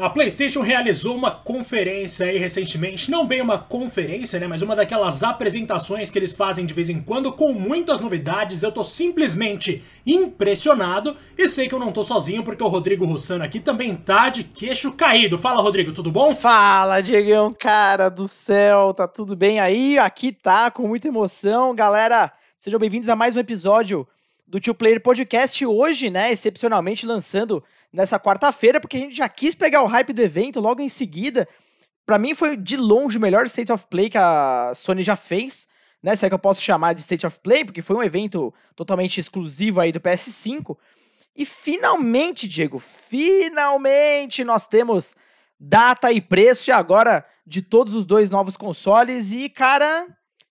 A PlayStation realizou uma conferência aí recentemente, não bem uma conferência, né, mas uma daquelas apresentações que eles fazem de vez em quando com muitas novidades. Eu tô simplesmente impressionado e sei que eu não tô sozinho porque o Rodrigo Rossano aqui também tá de queixo caído. Fala, Rodrigo, tudo bom? Fala, Diegão, cara do céu, tá tudo bem aí? Aqui tá, com muita emoção. Galera, sejam bem-vindos a mais um episódio do Two Player Podcast hoje, né, excepcionalmente lançando nessa quarta-feira, porque a gente já quis pegar o hype do evento logo em seguida. Para mim foi de longe o melhor State of Play que a Sony já fez, né, se é que eu posso chamar de State of Play, porque foi um evento totalmente exclusivo aí do PS5. E finalmente, Diego, finalmente nós temos data e preço e agora de todos os dois novos consoles e cara,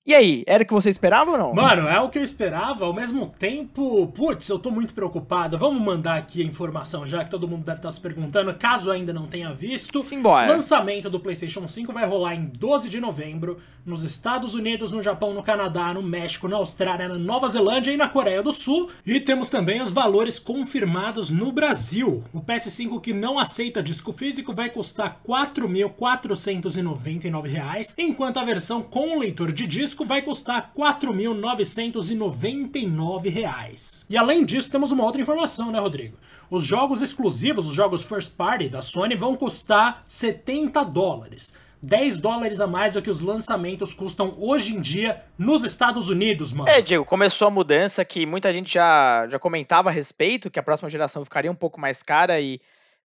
e aí, era o que você esperava ou não? Mano, é o que eu esperava. Ao mesmo tempo, putz, eu tô muito preocupado. Vamos mandar aqui a informação já que todo mundo deve estar se perguntando, caso ainda não tenha visto. Simbora. Lançamento do PlayStation 5 vai rolar em 12 de novembro nos Estados Unidos, no Japão, no Canadá, no México, na Austrália, na Nova Zelândia e na Coreia do Sul. E temos também os valores confirmados no Brasil. O PS5 que não aceita disco físico vai custar R$ 4.499, enquanto a versão com leitor de disco disco vai custar R$ 4.999. E além disso, temos uma outra informação, né, Rodrigo? Os jogos exclusivos, os jogos first party da Sony vão custar 70 dólares. 10 dólares a mais do que os lançamentos custam hoje em dia nos Estados Unidos, mano. É, Diego, começou a mudança que muita gente já, já comentava a respeito, que a próxima geração ficaria um pouco mais cara e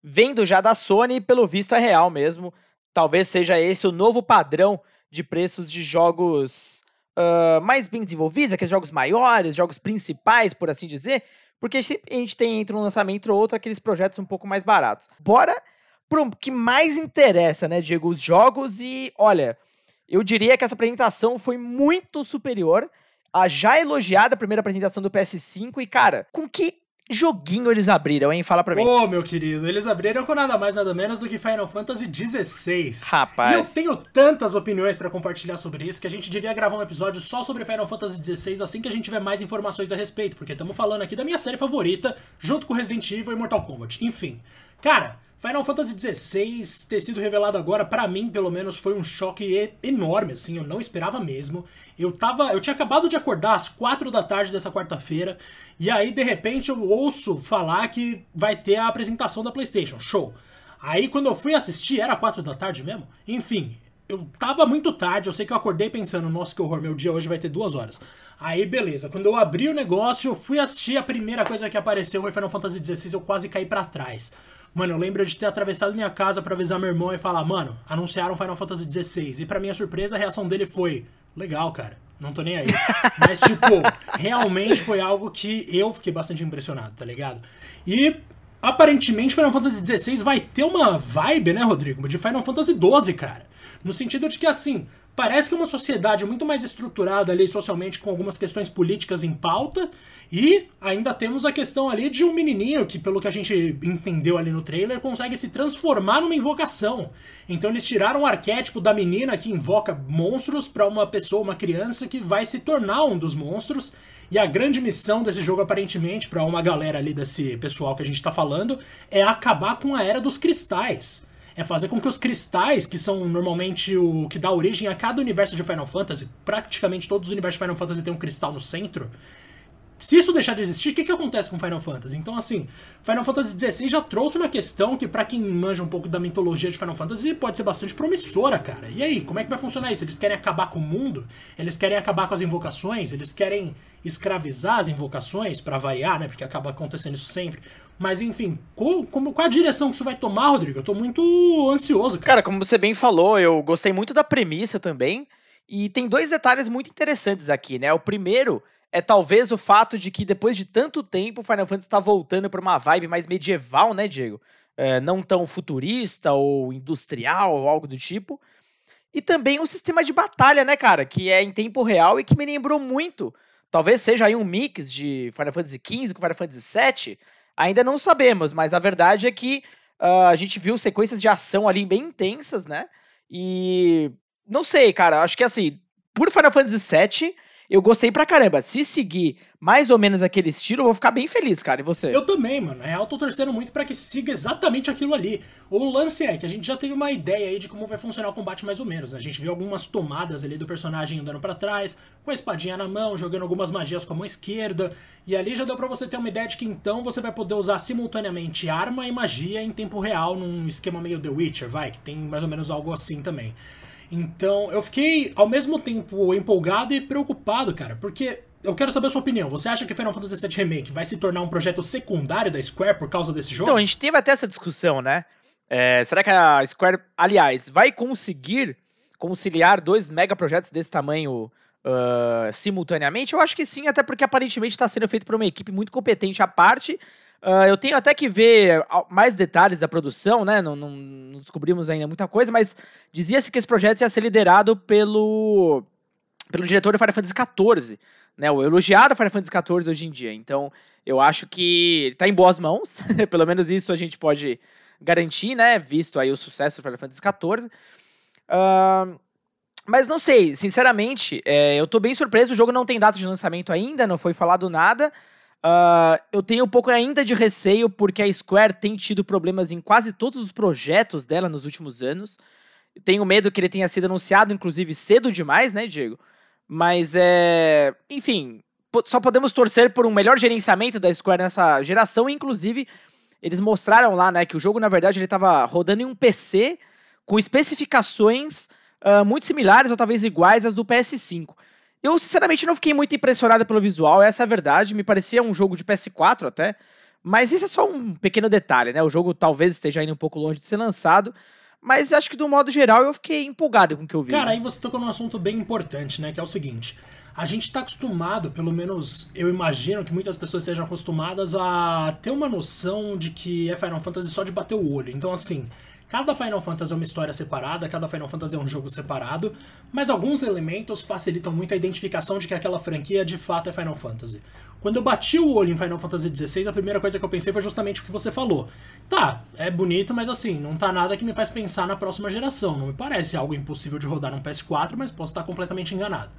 vendo já da Sony, pelo visto é real mesmo. Talvez seja esse o novo padrão de preços de jogos uh, mais bem desenvolvidos, aqueles jogos maiores, jogos principais, por assim dizer, porque a gente tem entre um lançamento ou outro aqueles projetos um pouco mais baratos. Bora pro que mais interessa, né, Diego? Os jogos e, olha, eu diria que essa apresentação foi muito superior à já elogiada primeira apresentação do PS5 e, cara, com que joguinho eles abriram, hein? Fala pra mim. Ô, oh, meu querido, eles abriram com nada mais, nada menos do que Final Fantasy XVI. Rapaz. E eu tenho tantas opiniões para compartilhar sobre isso que a gente devia gravar um episódio só sobre Final Fantasy XVI assim que a gente tiver mais informações a respeito, porque estamos falando aqui da minha série favorita, junto com Resident Evil e Mortal Kombat. Enfim. Cara, Final Fantasy XVI ter sido revelado agora, para mim, pelo menos, foi um choque enorme, assim, eu não esperava mesmo. Eu tava. Eu tinha acabado de acordar às quatro da tarde dessa quarta-feira, e aí, de repente, eu ouço falar que vai ter a apresentação da PlayStation. Show. Aí, quando eu fui assistir, era quatro da tarde mesmo? Enfim, eu tava muito tarde, eu sei que eu acordei pensando, nossa, que horror, meu dia hoje vai ter duas horas. Aí, beleza, quando eu abri o negócio, eu fui assistir, a primeira coisa que apareceu foi Final Fantasy XVI, eu quase caí para trás. Mano, eu lembro de ter atravessado minha casa para avisar meu irmão e falar, mano, anunciaram Final Fantasy XVI. E para minha surpresa, a reação dele foi, legal, cara, não tô nem aí. Mas, tipo, realmente foi algo que eu fiquei bastante impressionado, tá ligado? E aparentemente Final Fantasy XVI vai ter uma vibe, né, Rodrigo? De Final Fantasy XII, cara. No sentido de que, assim, parece que é uma sociedade muito mais estruturada ali socialmente, com algumas questões políticas em pauta, e ainda temos a questão ali de um menininho que, pelo que a gente entendeu ali no trailer, consegue se transformar numa invocação. Então eles tiraram o arquétipo da menina que invoca monstros para uma pessoa, uma criança que vai se tornar um dos monstros. E a grande missão desse jogo, aparentemente, para uma galera ali desse pessoal que a gente tá falando, é acabar com a era dos cristais é fazer com que os cristais, que são normalmente o que dá origem a cada universo de Final Fantasy, praticamente todos os universos de Final Fantasy têm um cristal no centro, se isso deixar de existir, o que, que acontece com Final Fantasy? Então, assim, Final Fantasy XVI já trouxe uma questão que, para quem manja um pouco da mitologia de Final Fantasy, pode ser bastante promissora, cara. E aí, como é que vai funcionar isso? Eles querem acabar com o mundo? Eles querem acabar com as invocações? Eles querem escravizar as invocações, para variar, né? Porque acaba acontecendo isso sempre. Mas, enfim, qual, como, qual a direção que isso vai tomar, Rodrigo? Eu tô muito ansioso, cara. Cara, como você bem falou, eu gostei muito da premissa também. E tem dois detalhes muito interessantes aqui, né? O primeiro é talvez o fato de que depois de tanto tempo o Final Fantasy está voltando para uma vibe mais medieval, né, Diego? É, não tão futurista ou industrial ou algo do tipo. E também o sistema de batalha, né, cara? Que é em tempo real e que me lembrou muito. Talvez seja aí um mix de Final Fantasy XV com Final Fantasy VII. Ainda não sabemos, mas a verdade é que uh, a gente viu sequências de ação ali bem intensas, né? E não sei, cara. Acho que assim, por Final Fantasy VII eu gostei pra caramba. Se seguir mais ou menos aquele estilo, eu vou ficar bem feliz, cara. E você? Eu também, mano. É, eu tô torcendo muito para que siga exatamente aquilo ali. O lance é que a gente já teve uma ideia aí de como vai funcionar o combate mais ou menos. A gente viu algumas tomadas ali do personagem andando para trás, com a espadinha na mão, jogando algumas magias com a mão esquerda. E ali já deu para você ter uma ideia de que então você vai poder usar simultaneamente arma e magia em tempo real, num esquema meio The Witcher, vai, que tem mais ou menos algo assim também. Então, eu fiquei ao mesmo tempo empolgado e preocupado, cara, porque eu quero saber a sua opinião. Você acha que Final Fantasy VII Remake vai se tornar um projeto secundário da Square por causa desse jogo? Então, a gente teve até essa discussão, né? É, será que a Square, aliás, vai conseguir conciliar dois mega projetos desse tamanho uh, simultaneamente? Eu acho que sim, até porque aparentemente está sendo feito por uma equipe muito competente à parte Uh, eu tenho até que ver mais detalhes da produção, né? Não, não, não descobrimos ainda muita coisa, mas dizia-se que esse projeto ia ser liderado pelo, pelo diretor do Final Fantasy XIV, né? O elogiado Final Fantasy XIV hoje em dia. Então, eu acho que está em boas mãos, pelo menos isso a gente pode garantir, né? Visto aí o sucesso do Final Fantasy XIV. Uh, mas não sei, sinceramente, é, eu estou bem surpreso. O jogo não tem data de lançamento ainda, não foi falado nada. Uh, eu tenho um pouco ainda de receio porque a Square tem tido problemas em quase todos os projetos dela nos últimos anos. Tenho medo que ele tenha sido anunciado, inclusive, cedo demais, né, Diego? Mas é. Enfim, só podemos torcer por um melhor gerenciamento da Square nessa geração. Inclusive, eles mostraram lá, né, que o jogo, na verdade, ele estava rodando em um PC com especificações uh, muito similares ou talvez iguais às do PS5. Eu, sinceramente, não fiquei muito impressionado pelo visual, essa é a verdade. Me parecia um jogo de PS4 até. Mas isso é só um pequeno detalhe, né? O jogo talvez esteja indo um pouco longe de ser lançado. Mas acho que, do modo geral, eu fiquei empolgado com o que eu vi. Cara, aí você tocou num assunto bem importante, né? Que é o seguinte. A gente está acostumado, pelo menos eu imagino que muitas pessoas estejam acostumadas a ter uma noção de que é Final Fantasy só de bater o olho. Então, assim, Cada Final Fantasy é uma história separada, cada Final Fantasy é um jogo separado, mas alguns elementos facilitam muito a identificação de que aquela franquia de fato é Final Fantasy. Quando eu bati o olho em Final Fantasy XVI, a primeira coisa que eu pensei foi justamente o que você falou. Tá, é bonito, mas assim, não tá nada que me faz pensar na próxima geração. Não me parece algo impossível de rodar num PS4, mas posso estar completamente enganado.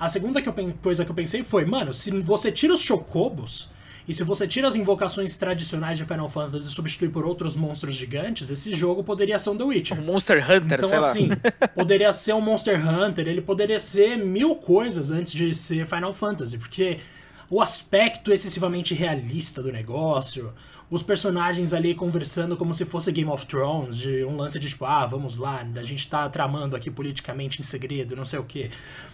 A segunda coisa que eu pensei foi, mano, se você tira os chocobos, e se você tira as invocações tradicionais de Final Fantasy e substitui por outros monstros gigantes, esse jogo poderia ser um The Witcher. Um Monster Hunter, então, sei assim, lá. poderia ser um Monster Hunter, ele poderia ser mil coisas antes de ser Final Fantasy, porque o aspecto excessivamente realista do negócio, os personagens ali conversando como se fosse Game of Thrones, de um lance de tipo, ah, vamos lá, a gente tá tramando aqui politicamente em segredo, não sei o que.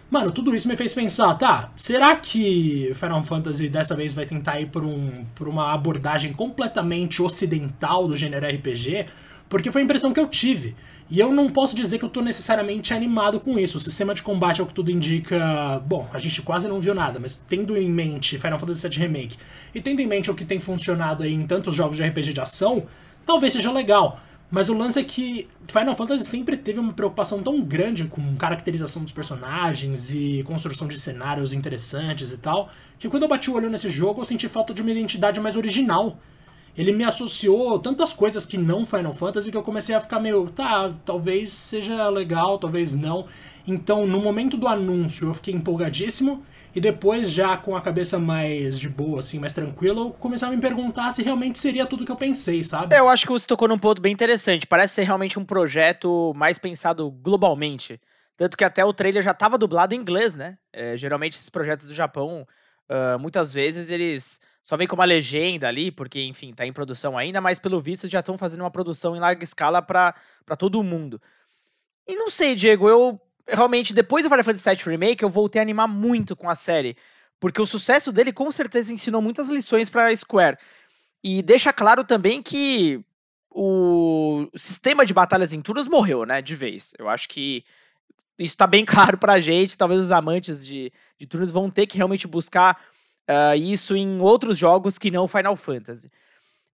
Mano, tudo isso me fez pensar, tá, será que Final Fantasy dessa vez vai tentar ir por, um, por uma abordagem completamente ocidental do gênero RPG? Porque foi a impressão que eu tive. E eu não posso dizer que eu tô necessariamente animado com isso. O sistema de combate é o que tudo indica. Bom, a gente quase não viu nada, mas tendo em mente Final Fantasy VII Remake e tendo em mente o que tem funcionado aí em tantos jogos de RPG de ação, talvez seja legal. Mas o lance é que Final Fantasy sempre teve uma preocupação tão grande com caracterização dos personagens e construção de cenários interessantes e tal, que quando eu bati o olho nesse jogo eu senti falta de uma identidade mais original ele me associou tantas coisas que não Final Fantasy que eu comecei a ficar meio, tá, talvez seja legal, talvez não. Então, no momento do anúncio, eu fiquei empolgadíssimo. E depois, já com a cabeça mais de boa, assim, mais tranquila, eu comecei a me perguntar se realmente seria tudo que eu pensei, sabe? É, eu acho que você tocou num ponto bem interessante. Parece ser realmente um projeto mais pensado globalmente. Tanto que até o trailer já estava dublado em inglês, né? É, geralmente esses projetos do Japão, uh, muitas vezes eles só vem com uma legenda ali, porque, enfim, tá em produção ainda, mas pelo visto já estão fazendo uma produção em larga escala para todo mundo. E não sei, Diego, eu realmente, depois do Final Fantasy VII Remake, eu voltei a animar muito com a série, porque o sucesso dele com certeza ensinou muitas lições para Square. E deixa claro também que o sistema de batalhas em turnos morreu, né, de vez. Eu acho que isso tá bem claro pra gente, talvez os amantes de, de turnos vão ter que realmente buscar uh, isso em outros jogos que não Final Fantasy.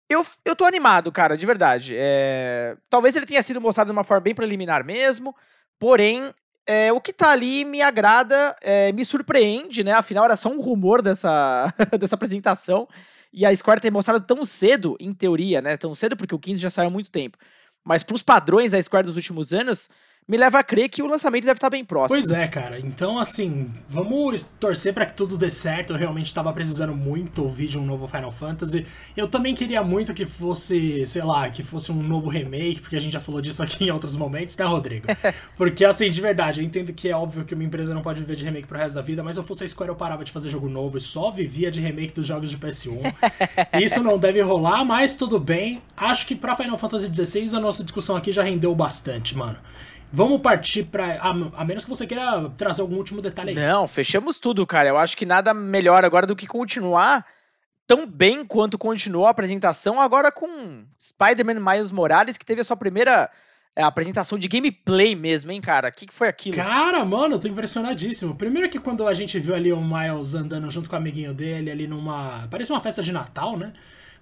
Eu, eu tô animado, cara, de verdade. É... Talvez ele tenha sido mostrado de uma forma bem preliminar mesmo, porém, é, o que tá ali me agrada, é, me surpreende, né? Afinal, era só um rumor dessa, dessa apresentação. E a Square ter mostrado tão cedo, em teoria, né? Tão cedo porque o 15 já saiu há muito tempo. Mas para os padrões da Square dos últimos anos, me leva a crer que o lançamento deve estar bem próximo. Pois é, cara. Então, assim, vamos torcer para que tudo dê certo. Eu realmente estava precisando muito ouvir de um novo Final Fantasy. Eu também queria muito que fosse, sei lá, que fosse um novo remake, porque a gente já falou disso aqui em outros momentos, né, Rodrigo? Porque, assim, de verdade, eu entendo que é óbvio que uma empresa não pode viver de remake pro resto da vida, mas se eu fosse a Square, eu parava de fazer jogo novo e só vivia de remake dos jogos de PS1. Isso não deve rolar, mas tudo bem. Acho que pra Final Fantasy XVI a nossa discussão aqui já rendeu bastante, mano. Vamos partir para a, a, menos que você queira trazer algum último detalhe aí. Não, fechamos tudo, cara. Eu acho que nada melhor agora do que continuar tão bem quanto continuou a apresentação agora com Spider-Man Miles Morales, que teve a sua primeira é, apresentação de gameplay mesmo, hein, cara? O que, que foi aquilo? Cara, mano, eu tô impressionadíssimo. Primeiro que quando a gente viu ali o Miles andando junto com o amiguinho dele, ali numa. Parece uma festa de Natal, né?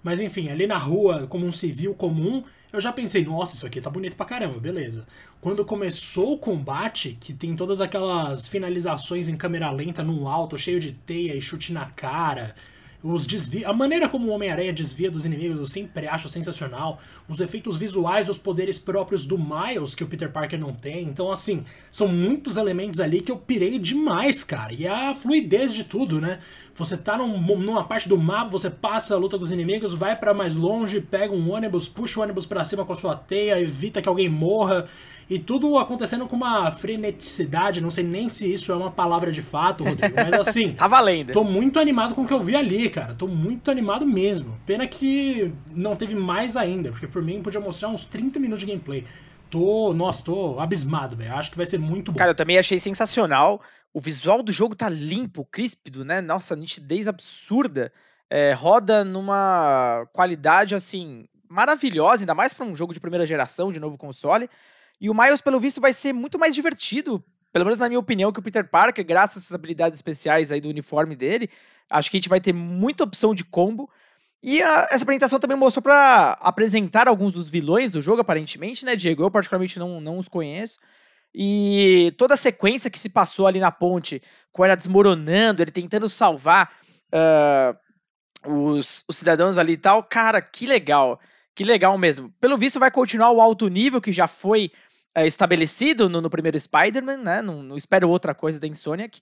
Mas enfim, ali na rua, como um civil comum, eu já pensei, nossa, isso aqui tá bonito pra caramba, beleza. Quando começou o combate, que tem todas aquelas finalizações em câmera lenta no alto, cheio de teia e chute na cara, os desvi... A maneira como o Homem-Aranha desvia dos inimigos eu sempre acho sensacional. Os efeitos visuais, os poderes próprios do Miles, que o Peter Parker não tem. Então, assim, são muitos elementos ali que eu pirei demais, cara. E a fluidez de tudo, né? Você tá num, numa parte do mapa, você passa a luta dos inimigos, vai para mais longe, pega um ônibus, puxa o ônibus para cima com a sua teia, evita que alguém morra. E tudo acontecendo com uma freneticidade, não sei nem se isso é uma palavra de fato, Rodrigo, mas assim. tá valendo. Tô muito animado com o que eu vi ali, cara. Tô muito animado mesmo. Pena que não teve mais ainda, porque por mim podia mostrar uns 30 minutos de gameplay. Tô, nossa, tô abismado, velho. Acho que vai ser muito bom. Cara, eu também achei sensacional. O visual do jogo tá limpo, críspido, né? Nossa, nitidez absurda. É, roda numa qualidade, assim, maravilhosa, ainda mais para um jogo de primeira geração, de novo console. E o Miles, pelo visto, vai ser muito mais divertido, pelo menos na minha opinião, que o Peter Parker, graças a essas habilidades especiais aí do uniforme dele. Acho que a gente vai ter muita opção de combo. E a, essa apresentação também mostrou para apresentar alguns dos vilões do jogo, aparentemente, né, Diego? Eu, particularmente, não, não os conheço. E toda a sequência que se passou ali na ponte, com ela desmoronando, ele tentando salvar uh, os, os, cidadãos ali e tal, cara, que legal. Que legal mesmo. Pelo visto, vai continuar o alto nível que já foi uh, estabelecido no, no, primeiro Spider-Man, né? Não, não, espero outra coisa da Insomniac.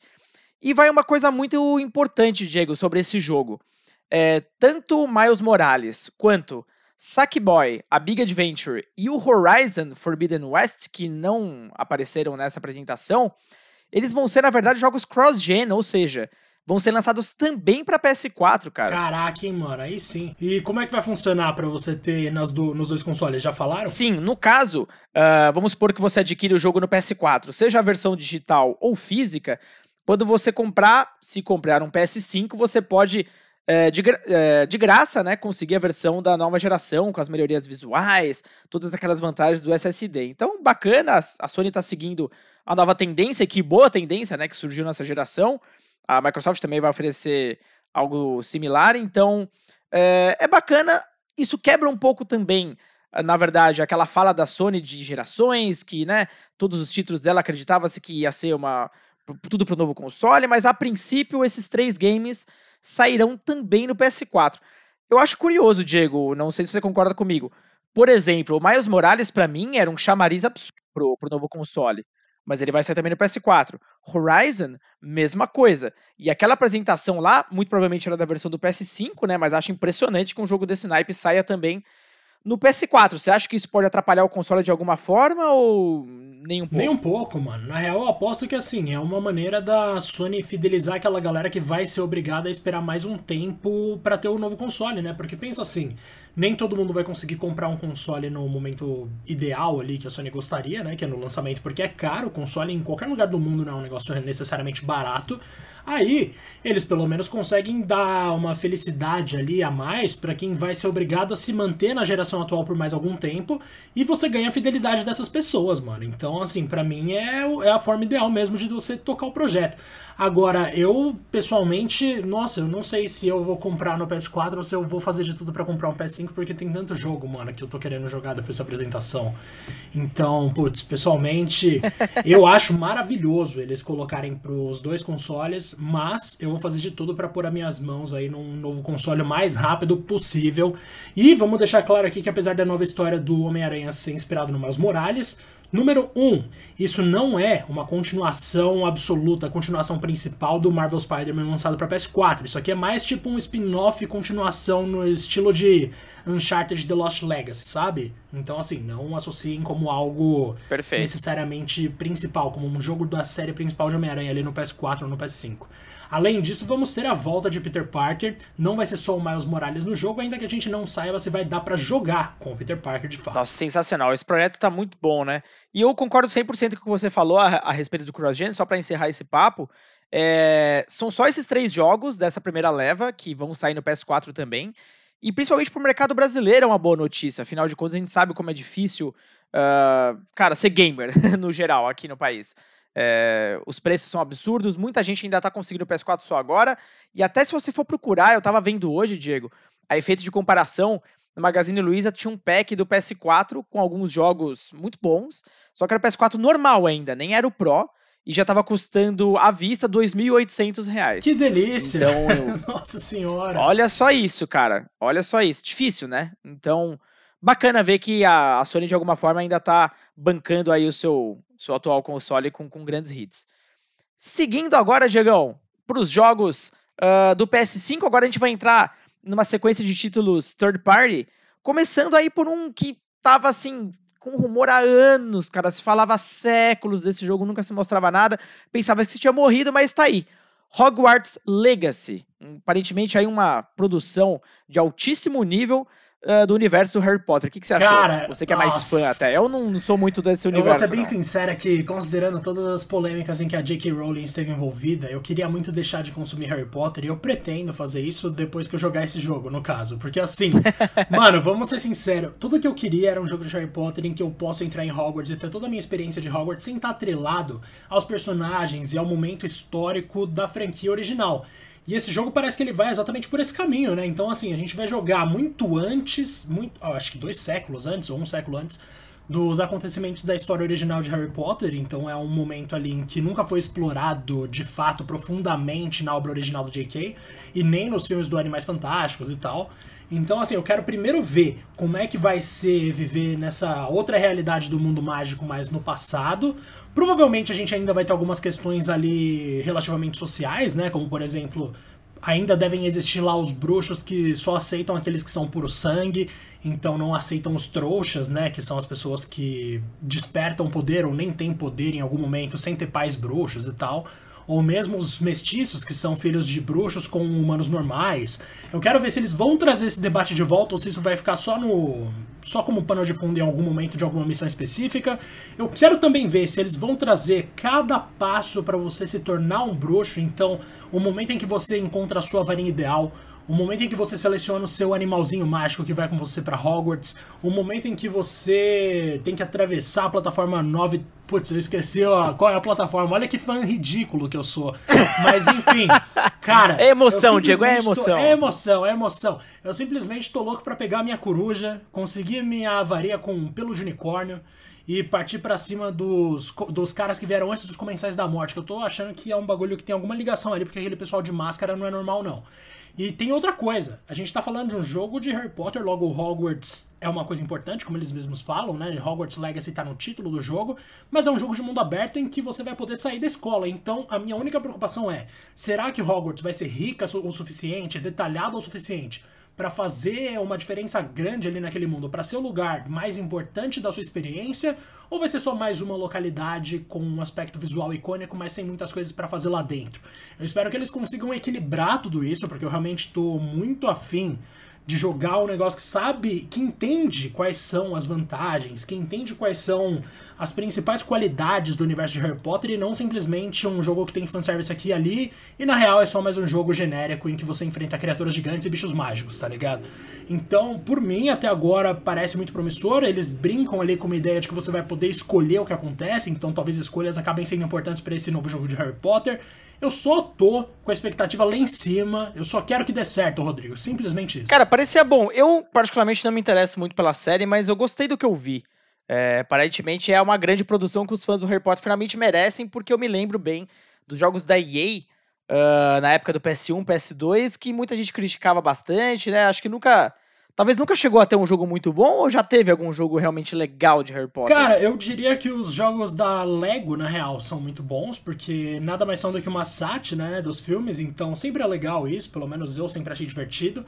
E vai uma coisa muito importante, Diego, sobre esse jogo. É, tanto Miles Morales quanto Sackboy, a Big Adventure e o Horizon Forbidden West, que não apareceram nessa apresentação, eles vão ser, na verdade, jogos cross-gen, ou seja, vão ser lançados também para PS4, cara. Caraca, hein, mano, aí sim. E como é que vai funcionar para você ter nas do, nos dois consoles? Já falaram? Sim, no caso, uh, vamos supor que você adquire o jogo no PS4, seja a versão digital ou física, quando você comprar, se comprar um PS5, você pode é, de, é, de graça, né, conseguir a versão da nova geração, com as melhorias visuais, todas aquelas vantagens do SSD. Então, bacana, a Sony está seguindo a nova tendência, que boa tendência, né, que surgiu nessa geração. A Microsoft também vai oferecer algo similar, então é, é bacana. Isso quebra um pouco também na verdade, aquela fala da Sony de gerações, que, né, todos os títulos dela acreditava-se que ia ser uma tudo para o novo console, mas a princípio esses três games sairão também no PS4. Eu acho curioso, Diego, não sei se você concorda comigo. Por exemplo, o Miles Morales, para mim, era um chamariz absurdo pro, pro novo console. Mas ele vai sair também no PS4. Horizon, mesma coisa. E aquela apresentação lá, muito provavelmente era da versão do PS5, né? Mas acho impressionante que um jogo desse naipe saia também no PS4, você acha que isso pode atrapalhar o console de alguma forma ou nem um pouco? Nem um pouco, mano. Na real, eu aposto que assim, é uma maneira da Sony fidelizar aquela galera que vai ser obrigada a esperar mais um tempo para ter o novo console, né? Porque pensa assim, nem todo mundo vai conseguir comprar um console no momento ideal ali que a Sony gostaria, né? Que é no lançamento, porque é caro. O console em qualquer lugar do mundo não é um negócio necessariamente barato. Aí, eles pelo menos conseguem dar uma felicidade ali a mais para quem vai ser obrigado a se manter na geração atual por mais algum tempo e você ganha a fidelidade dessas pessoas, mano. Então, assim, para mim é, é a forma ideal mesmo de você tocar o projeto. Agora, eu pessoalmente, nossa, eu não sei se eu vou comprar no PS4 ou se eu vou fazer de tudo para comprar um PS5 porque tem tanto jogo, mano, que eu tô querendo jogar depois dessa apresentação. Então, putz, pessoalmente, eu acho maravilhoso eles colocarem pros dois consoles mas eu vou fazer de tudo para pôr as minhas mãos aí num novo console o mais rápido possível. E vamos deixar claro aqui que apesar da nova história do Homem-Aranha ser inspirado no Miles Morales, Número 1, um, isso não é uma continuação absoluta, continuação principal do Marvel Spider-Man lançado para PS4. Isso aqui é mais tipo um spin-off continuação no estilo de Uncharted The Lost Legacy, sabe? Então, assim, não associem como algo Perfeito. necessariamente principal, como um jogo da série principal de Homem-Aranha ali no PS4 ou no PS5. Além disso, vamos ter a volta de Peter Parker. Não vai ser só o Miles Morales no jogo, ainda que a gente não saiba se vai dar para jogar com o Peter Parker de fato. Nossa, sensacional. Esse projeto tá muito bom, né? E eu concordo 100% com o que você falou a, a respeito do CrossGen, só para encerrar esse papo. É, são só esses três jogos dessa primeira leva que vão sair no PS4 também. E principalmente para o mercado brasileiro é uma boa notícia. Afinal de contas, a gente sabe como é difícil, uh, cara, ser gamer no geral aqui no país. É, os preços são absurdos, muita gente ainda está conseguindo o PS4 só agora. E até se você for procurar, eu estava vendo hoje, Diego, a efeito de comparação, no Magazine Luiza tinha um pack do PS4 com alguns jogos muito bons, só que era o PS4 normal ainda, nem era o Pro, e já estava custando à vista R$ 2.800. Que delícia! Então, eu... Nossa senhora! Olha só isso, cara. Olha só isso. Difícil, né? Então, bacana ver que a, a Sony de alguma forma ainda está bancando aí o seu, seu atual console com, com grandes hits. Seguindo agora, Diegão, para os jogos uh, do PS5, agora a gente vai entrar numa sequência de títulos third party, começando aí por um que tava assim com rumor há anos, cara, se falava séculos desse jogo, nunca se mostrava nada, pensava que tinha morrido, mas está aí. Hogwarts Legacy, aparentemente aí uma produção de altíssimo nível uh, do universo Harry Potter. O que, que você achou? Cara, você que é mais fã até. Eu não, não sou muito desse universo. Eu vou ser bem não. sincera que, considerando todas as polêmicas em que a J.K. Rowling esteve envolvida, eu queria muito deixar de consumir Harry Potter e eu pretendo fazer isso depois que eu jogar esse jogo, no caso. Porque assim, mano, vamos ser sinceros, tudo que eu queria era um jogo de Harry Potter em que eu possa entrar em Hogwarts e ter toda a minha experiência de Hogwarts sem estar atrelado aos personagens e ao momento histórico da franquia original. E esse jogo parece que ele vai exatamente por esse caminho, né? Então, assim, a gente vai jogar muito antes, muito, acho que dois séculos antes, ou um século antes, dos acontecimentos da história original de Harry Potter. Então, é um momento ali em que nunca foi explorado de fato profundamente na obra original do J.K. e nem nos filmes do Animais Fantásticos e tal. Então, assim, eu quero primeiro ver como é que vai ser viver nessa outra realidade do mundo mágico, mas no passado. Provavelmente a gente ainda vai ter algumas questões ali relativamente sociais, né? Como, por exemplo, ainda devem existir lá os bruxos que só aceitam aqueles que são puro sangue, então não aceitam os trouxas, né? Que são as pessoas que despertam poder ou nem têm poder em algum momento sem ter pais bruxos e tal ou mesmo os mestiços, que são filhos de bruxos com humanos normais. Eu quero ver se eles vão trazer esse debate de volta ou se isso vai ficar só no só como pano de fundo em algum momento de alguma missão específica. Eu quero também ver se eles vão trazer cada passo para você se tornar um bruxo, então o momento em que você encontra a sua varinha ideal, o momento em que você seleciona o seu animalzinho mágico que vai com você para Hogwarts, o momento em que você tem que atravessar a plataforma 9. Putz, eu esqueci ó, qual é a plataforma. Olha que fã ridículo que eu sou. Mas enfim, cara. É emoção, Diego, é emoção. Tô, é emoção, é emoção. Eu simplesmente tô louco para pegar minha coruja, conseguir minha varia com um pelo de unicórnio e partir para cima dos, dos caras que vieram antes dos comensais da morte. Que eu tô achando que é um bagulho que tem alguma ligação ali, porque aquele pessoal de máscara não é normal, não. E tem outra coisa, a gente tá falando de um jogo de Harry Potter, logo Hogwarts é uma coisa importante, como eles mesmos falam, né? Hogwarts Legacy tá no título do jogo, mas é um jogo de mundo aberto em que você vai poder sair da escola. Então, a minha única preocupação é: será que Hogwarts vai ser rica o suficiente, detalhada o suficiente para fazer uma diferença grande ali naquele mundo, para ser o lugar mais importante da sua experiência, ou vai ser só mais uma localidade com um aspecto visual icônico, mas sem muitas coisas para fazer lá dentro? Eu espero que eles consigam equilibrar tudo isso, porque eu realmente estou muito afim de jogar um negócio que sabe, que entende quais são as vantagens, que entende quais são as principais qualidades do universo de Harry Potter e não simplesmente um jogo que tem fanservice aqui e ali e na real é só mais um jogo genérico em que você enfrenta criaturas gigantes e bichos mágicos, tá ligado? Então, por mim, até agora parece muito promissor. Eles brincam ali com uma ideia de que você vai poder escolher o que acontece, então talvez escolhas acabem sendo importantes para esse novo jogo de Harry Potter. Eu só tô com a expectativa lá em cima. Eu só quero que dê certo, Rodrigo. Simplesmente isso. Cara, parecia bom. Eu, particularmente, não me interesso muito pela série, mas eu gostei do que eu vi. É, aparentemente é uma grande produção que os fãs do Harry Potter finalmente merecem, porque eu me lembro bem dos jogos da EA uh, na época do PS1, PS2, que muita gente criticava bastante, né? Acho que nunca talvez nunca chegou a ter um jogo muito bom ou já teve algum jogo realmente legal de Harry Potter? Cara, eu diria que os jogos da Lego, na real, são muito bons, porque nada mais são do que uma sátira, né, dos filmes, então sempre é legal isso, pelo menos eu sempre achei divertido.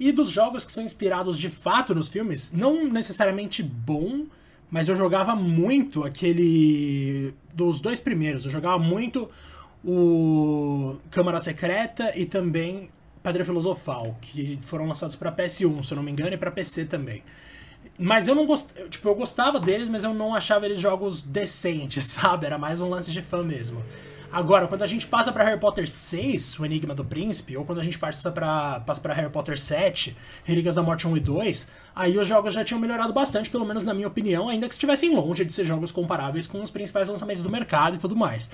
E dos jogos que são inspirados de fato nos filmes, não necessariamente bom, mas eu jogava muito aquele. Dos dois primeiros. Eu jogava muito o Câmara Secreta e também Pedra Filosofal, que foram lançados para PS1, se eu não me engano, e para PC também. Mas eu não gostava, tipo, eu gostava deles, mas eu não achava eles jogos decentes, sabe? Era mais um lance de fã mesmo. Agora, quando a gente passa para Harry Potter 6, O Enigma do Príncipe, ou quando a gente passa para passa pra Harry Potter 7, Relíquias da Morte 1 e 2, aí os jogos já tinham melhorado bastante, pelo menos na minha opinião, ainda que estivessem longe de ser jogos comparáveis com os principais lançamentos do mercado e tudo mais.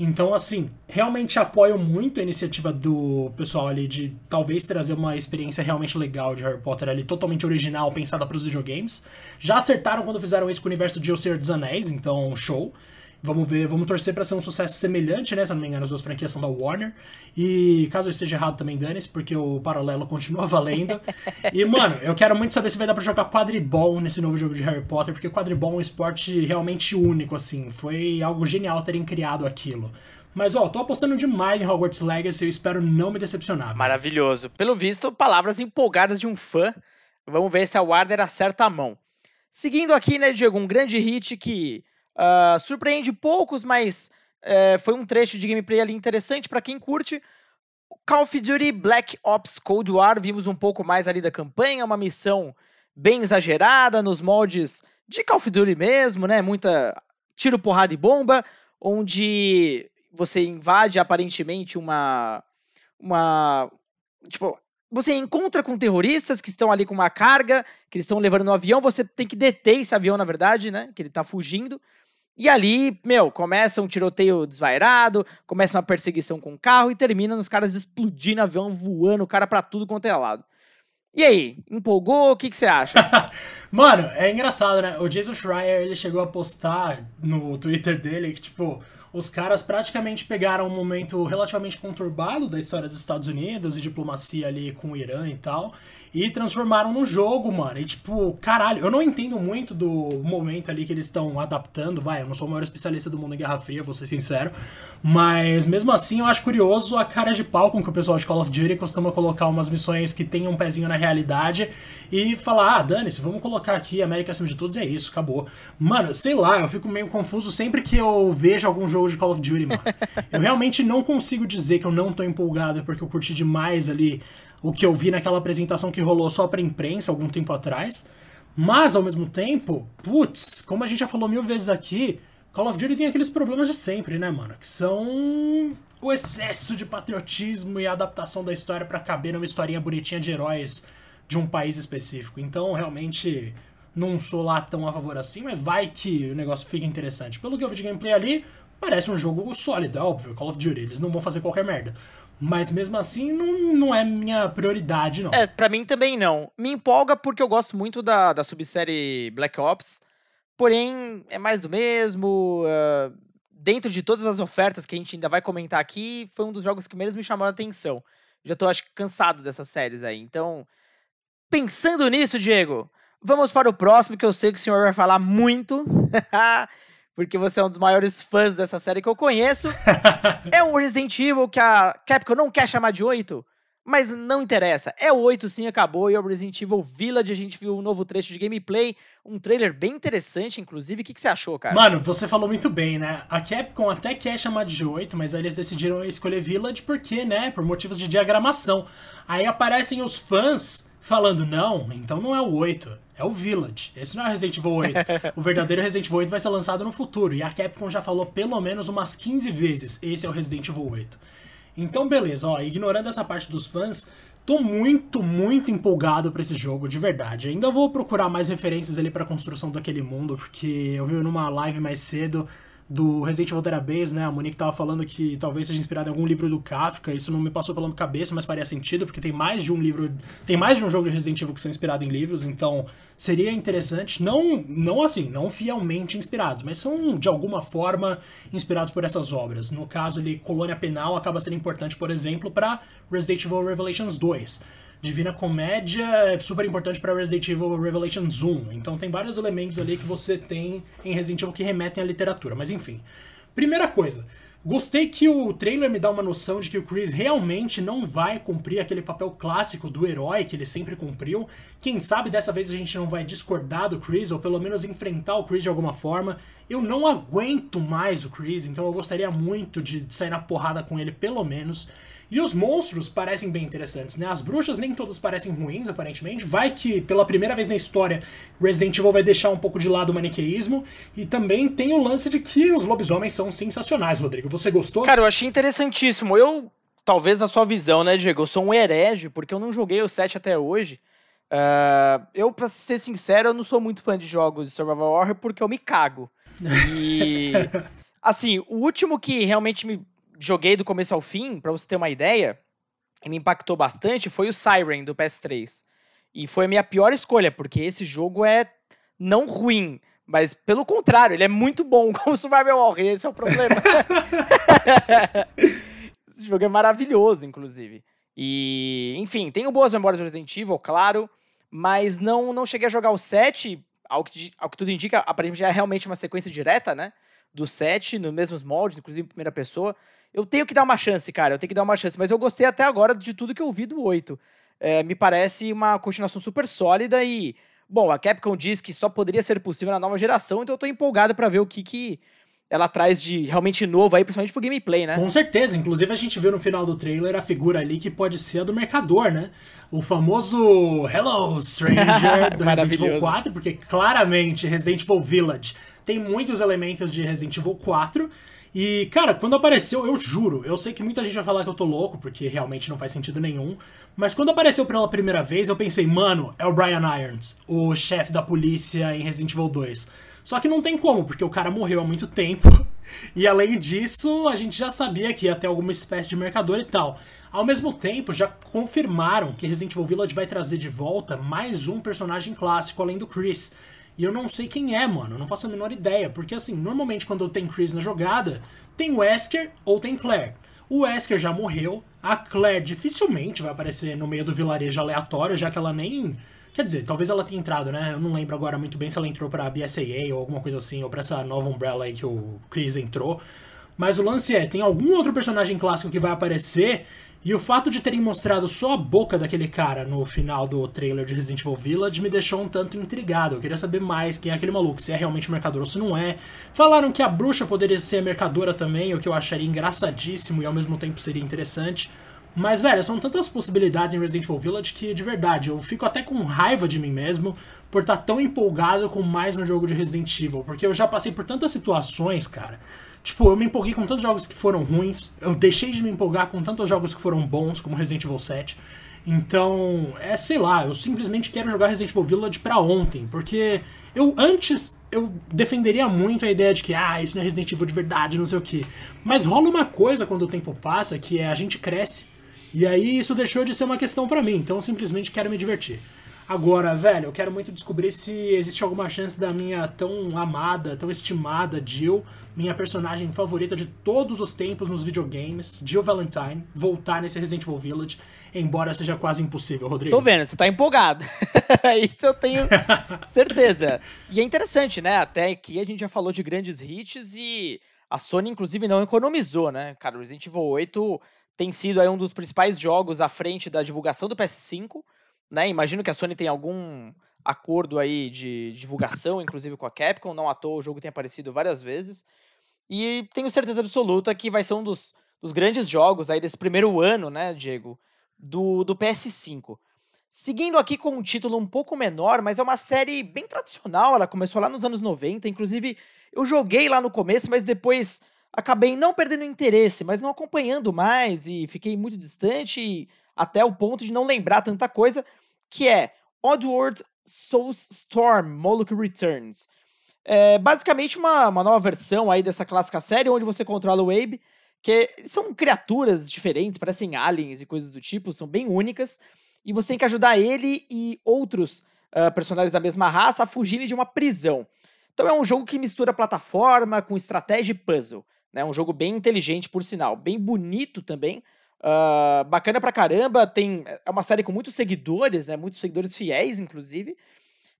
Então, assim, realmente apoio muito a iniciativa do pessoal ali de talvez trazer uma experiência realmente legal de Harry Potter ali, totalmente original, pensada para os videogames. Já acertaram quando fizeram isso com o universo de O Senhor dos Anéis, então show. Vamos ver, vamos torcer para ser um sucesso semelhante, né? Se não me engano, as duas franquias são da Warner. E caso eu esteja errado também, dane-se, porque o paralelo continua valendo. e, mano, eu quero muito saber se vai dar pra jogar quadribol nesse novo jogo de Harry Potter, porque quadribol é um esporte realmente único, assim. Foi algo genial terem criado aquilo. Mas, ó, tô apostando demais em Hogwarts Legacy eu espero não me decepcionar. Maravilhoso. Pelo visto, palavras empolgadas de um fã. Vamos ver se a Warner acerta a mão. Seguindo aqui, né, Diego, um grande hit que Uh, surpreende poucos, mas uh, foi um trecho de gameplay ali interessante para quem curte. Call of Duty Black Ops Cold War, vimos um pouco mais ali da campanha, uma missão bem exagerada nos moldes de Call of Duty mesmo, né? Muita tiro, porrada e bomba, onde você invade aparentemente uma uma tipo você encontra com terroristas que estão ali com uma carga, que eles estão levando no avião, você tem que deter esse avião, na verdade, né? Que ele está fugindo. E ali, meu, começa um tiroteio desvairado, começa uma perseguição com o carro e termina nos caras explodindo avião, voando, o cara pra tudo quanto é lado. E aí, empolgou? O que, que você acha? Mano, é engraçado, né? O Jason Schreier, ele chegou a postar no Twitter dele que, tipo, os caras praticamente pegaram um momento relativamente conturbado da história dos Estados Unidos e diplomacia ali com o Irã e tal, e transformaram no jogo, mano. E tipo, caralho, eu não entendo muito do momento ali que eles estão adaptando, vai, eu não sou o maior especialista do mundo em Guerra Fria, vou ser sincero, mas mesmo assim eu acho curioso a cara de pau com que o pessoal de Call of Duty costuma colocar umas missões que tenham um pezinho na realidade e falar, ah, dane-se, vamos colocar aqui América acima de todos e é isso, acabou. Mano, sei lá, eu fico meio confuso sempre que eu vejo algum jogo de Call of Duty, mano. eu realmente não consigo dizer que eu não tô empolgado porque eu curti demais ali o que eu vi naquela apresentação que rolou só pra imprensa algum tempo atrás. Mas, ao mesmo tempo, putz, como a gente já falou mil vezes aqui, Call of Duty tem aqueles problemas de sempre, né, mano? Que são o excesso de patriotismo e a adaptação da história para caber numa historinha bonitinha de heróis de um país específico. Então, realmente, não sou lá tão a favor assim, mas vai que o negócio fica interessante. Pelo que eu vi de gameplay ali, parece um jogo sólido, é óbvio, Call of Duty, eles não vão fazer qualquer merda. Mas mesmo assim, não, não é minha prioridade, não. É, pra mim também não. Me empolga porque eu gosto muito da, da subsérie Black Ops. Porém, é mais do mesmo. Uh, dentro de todas as ofertas que a gente ainda vai comentar aqui, foi um dos jogos que menos me chamou a atenção. Já tô, acho cansado dessas séries aí. Então, pensando nisso, Diego, vamos para o próximo, que eu sei que o senhor vai falar muito. porque você é um dos maiores fãs dessa série que eu conheço. é um Resident Evil que a Capcom não quer chamar de 8, mas não interessa. É o 8 sim, acabou, e é o Resident Evil Village. A gente viu um novo trecho de gameplay, um trailer bem interessante, inclusive. O que, que você achou, cara? Mano, você falou muito bem, né? A Capcom até quer chamar de 8, mas aí eles decidiram escolher Village porque, né, por motivos de diagramação. Aí aparecem os fãs falando, não, então não é o 8 é o Village. Esse não é Resident Evil 8. o verdadeiro Resident Evil 8 vai ser lançado no futuro. E a Capcom já falou pelo menos umas 15 vezes: esse é o Resident Evil 8. Então, beleza, ó, ignorando essa parte dos fãs, tô muito, muito empolgado para esse jogo, de verdade. Ainda vou procurar mais referências ali para construção daquele mundo, porque eu vi numa live mais cedo do Resident Evil Database, né? A Monique tava falando que talvez seja inspirado em algum livro do Kafka. Isso não me passou pela cabeça, mas faria sentido, porque tem mais de um livro. Tem mais de um jogo de Resident Evil que são inspirados em livros, então seria interessante. Não, não assim, não fielmente inspirados, mas são de alguma forma inspirados por essas obras. No caso ali, Colônia Penal acaba sendo importante, por exemplo, para Resident Evil Revelations 2 Divina Comédia é super importante para Resident Evil Revelations 1. Então tem vários elementos ali que você tem em Resident Evil que remetem à literatura. Mas enfim. Primeira coisa, Gostei que o trailer me dá uma noção de que o Chris realmente não vai cumprir aquele papel clássico do herói que ele sempre cumpriu. Quem sabe dessa vez a gente não vai discordar do Chris, ou pelo menos enfrentar o Chris de alguma forma. Eu não aguento mais o Chris, então eu gostaria muito de sair na porrada com ele, pelo menos. E os monstros parecem bem interessantes, né? As bruxas nem todas parecem ruins, aparentemente. Vai que, pela primeira vez na história, Resident Evil vai deixar um pouco de lado o maniqueísmo. E também tem o lance de que os lobisomens são sensacionais, Rodrigo. Você gostou? Cara, eu achei interessantíssimo. Eu, talvez na sua visão, né, Diego? Eu sou um herege, porque eu não joguei o 7 até hoje. Uh, eu, pra ser sincero, eu não sou muito fã de jogos de Survival Horror porque eu me cago. E. assim, o último que realmente me joguei do começo ao fim, para você ter uma ideia, e me impactou bastante, foi o Siren do PS3. E foi a minha pior escolha, porque esse jogo é não ruim, mas pelo contrário, ele é muito bom como Survival Horror, esse é o problema. esse jogo é maravilhoso, inclusive. E, enfim, tenho boas memórias do Resident Evil, claro, mas não, não cheguei a jogar o 7, ao que, ao que tudo indica, aparentemente é realmente uma sequência direta, né? Do 7, nos mesmos moldes, inclusive em primeira pessoa eu tenho que dar uma chance, cara. Eu tenho que dar uma chance. Mas eu gostei até agora de tudo que eu vi do 8. É, me parece uma continuação super sólida e. Bom, a Capcom diz que só poderia ser possível na nova geração, então eu tô empolgado para ver o que, que ela traz de realmente novo aí, principalmente pro gameplay, né? Com certeza. Inclusive, a gente viu no final do trailer a figura ali que pode ser a do Mercador, né? O famoso Hello Stranger do Resident Evil 4, porque claramente Resident Evil Village tem muitos elementos de Resident Evil 4. E, cara, quando apareceu, eu juro, eu sei que muita gente vai falar que eu tô louco, porque realmente não faz sentido nenhum. Mas quando apareceu pela primeira vez, eu pensei, mano, é o Brian Irons, o chefe da polícia em Resident Evil 2. Só que não tem como, porque o cara morreu há muito tempo. E além disso, a gente já sabia que ia ter alguma espécie de mercador e tal. Ao mesmo tempo, já confirmaram que Resident Evil Village vai trazer de volta mais um personagem clássico além do Chris. E eu não sei quem é, mano. Eu não faço a menor ideia. Porque, assim, normalmente quando tem Chris na jogada, tem Wesker ou tem Claire. O Wesker já morreu. A Claire dificilmente vai aparecer no meio do vilarejo aleatório, já que ela nem. Quer dizer, talvez ela tenha entrado, né? Eu não lembro agora muito bem se ela entrou pra BSAA ou alguma coisa assim, ou pra essa nova Umbrella aí que o Chris entrou. Mas o lance é, tem algum outro personagem clássico que vai aparecer e o fato de terem mostrado só a boca daquele cara no final do trailer de Resident Evil Village me deixou um tanto intrigado. Eu queria saber mais quem é aquele maluco, se é realmente mercador ou se não é. Falaram que a bruxa poderia ser mercadora também, o que eu acharia engraçadíssimo e ao mesmo tempo seria interessante. Mas, velho, são tantas possibilidades em Resident Evil Village que, de verdade, eu fico até com raiva de mim mesmo por estar tão empolgado com mais um jogo de Resident Evil. Porque eu já passei por tantas situações, cara, Tipo, eu me empolguei com tantos jogos que foram ruins, eu deixei de me empolgar com tantos jogos que foram bons, como Resident Evil 7. Então, é, sei lá, eu simplesmente quero jogar Resident Evil Village pra ontem, porque eu antes eu defenderia muito a ideia de que, ah, isso não é Resident Evil de verdade, não sei o que. Mas rola uma coisa quando o tempo passa, que é a gente cresce, e aí isso deixou de ser uma questão para mim, então eu simplesmente quero me divertir. Agora, velho, eu quero muito descobrir se existe alguma chance da minha tão amada, tão estimada Jill, minha personagem favorita de todos os tempos nos videogames, Jill Valentine, voltar nesse Resident Evil Village, embora seja quase impossível, Rodrigo. Tô vendo, você tá empolgado. Isso eu tenho certeza. E é interessante, né? Até que a gente já falou de grandes hits e a Sony, inclusive, não economizou, né? Cara, o Resident Evil 8 tem sido aí um dos principais jogos à frente da divulgação do PS5 né? Imagino que a Sony tem algum acordo aí de divulgação, inclusive com a Capcom, não à toa o jogo tem aparecido várias vezes. E tenho certeza absoluta que vai ser um dos, dos grandes jogos aí desse primeiro ano, né, Diego, do, do PS5. Seguindo aqui com um título um pouco menor, mas é uma série bem tradicional, ela começou lá nos anos 90, inclusive eu joguei lá no começo, mas depois acabei não perdendo interesse, mas não acompanhando mais e fiquei muito distante até o ponto de não lembrar tanta coisa, que é Oddworld Soulstorm Moloch Returns. É basicamente uma, uma nova versão aí dessa clássica série, onde você controla o Abe, que são criaturas diferentes, parecem aliens e coisas do tipo, são bem únicas, e você tem que ajudar ele e outros uh, personagens da mesma raça a fugirem de uma prisão. Então é um jogo que mistura plataforma com estratégia e puzzle. É né? um jogo bem inteligente, por sinal, bem bonito também, Uh, bacana pra caramba, tem, é uma série com muitos seguidores, né? Muitos seguidores fiéis, inclusive.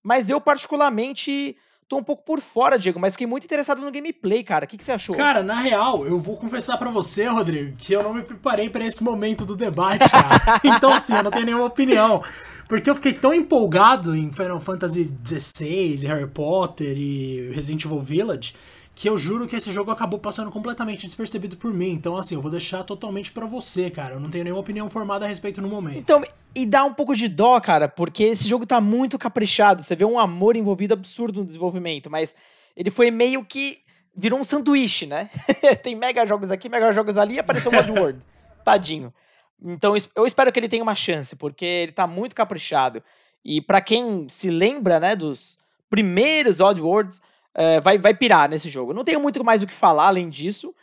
Mas eu, particularmente, tô um pouco por fora, Diego, mas fiquei muito interessado no gameplay, cara. O que, que você achou? Cara, na real, eu vou confessar para você, Rodrigo, que eu não me preparei para esse momento do debate, cara. então, assim, eu não tenho nenhuma opinião. Porque eu fiquei tão empolgado em Final Fantasy XVI, Harry Potter e Resident Evil Village que eu juro que esse jogo acabou passando completamente despercebido por mim. Então, assim, eu vou deixar totalmente para você, cara. Eu não tenho nenhuma opinião formada a respeito no momento. Então, e dá um pouco de dó, cara, porque esse jogo tá muito caprichado. Você vê um amor envolvido absurdo no desenvolvimento, mas ele foi meio que virou um sanduíche, né? Tem mega jogos aqui, mega jogos ali e apareceu o World. Tadinho. Então, eu espero que ele tenha uma chance, porque ele tá muito caprichado. E para quem se lembra, né, dos primeiros Oddworlds, é, vai, vai pirar nesse jogo. Não tenho muito mais o que falar além disso,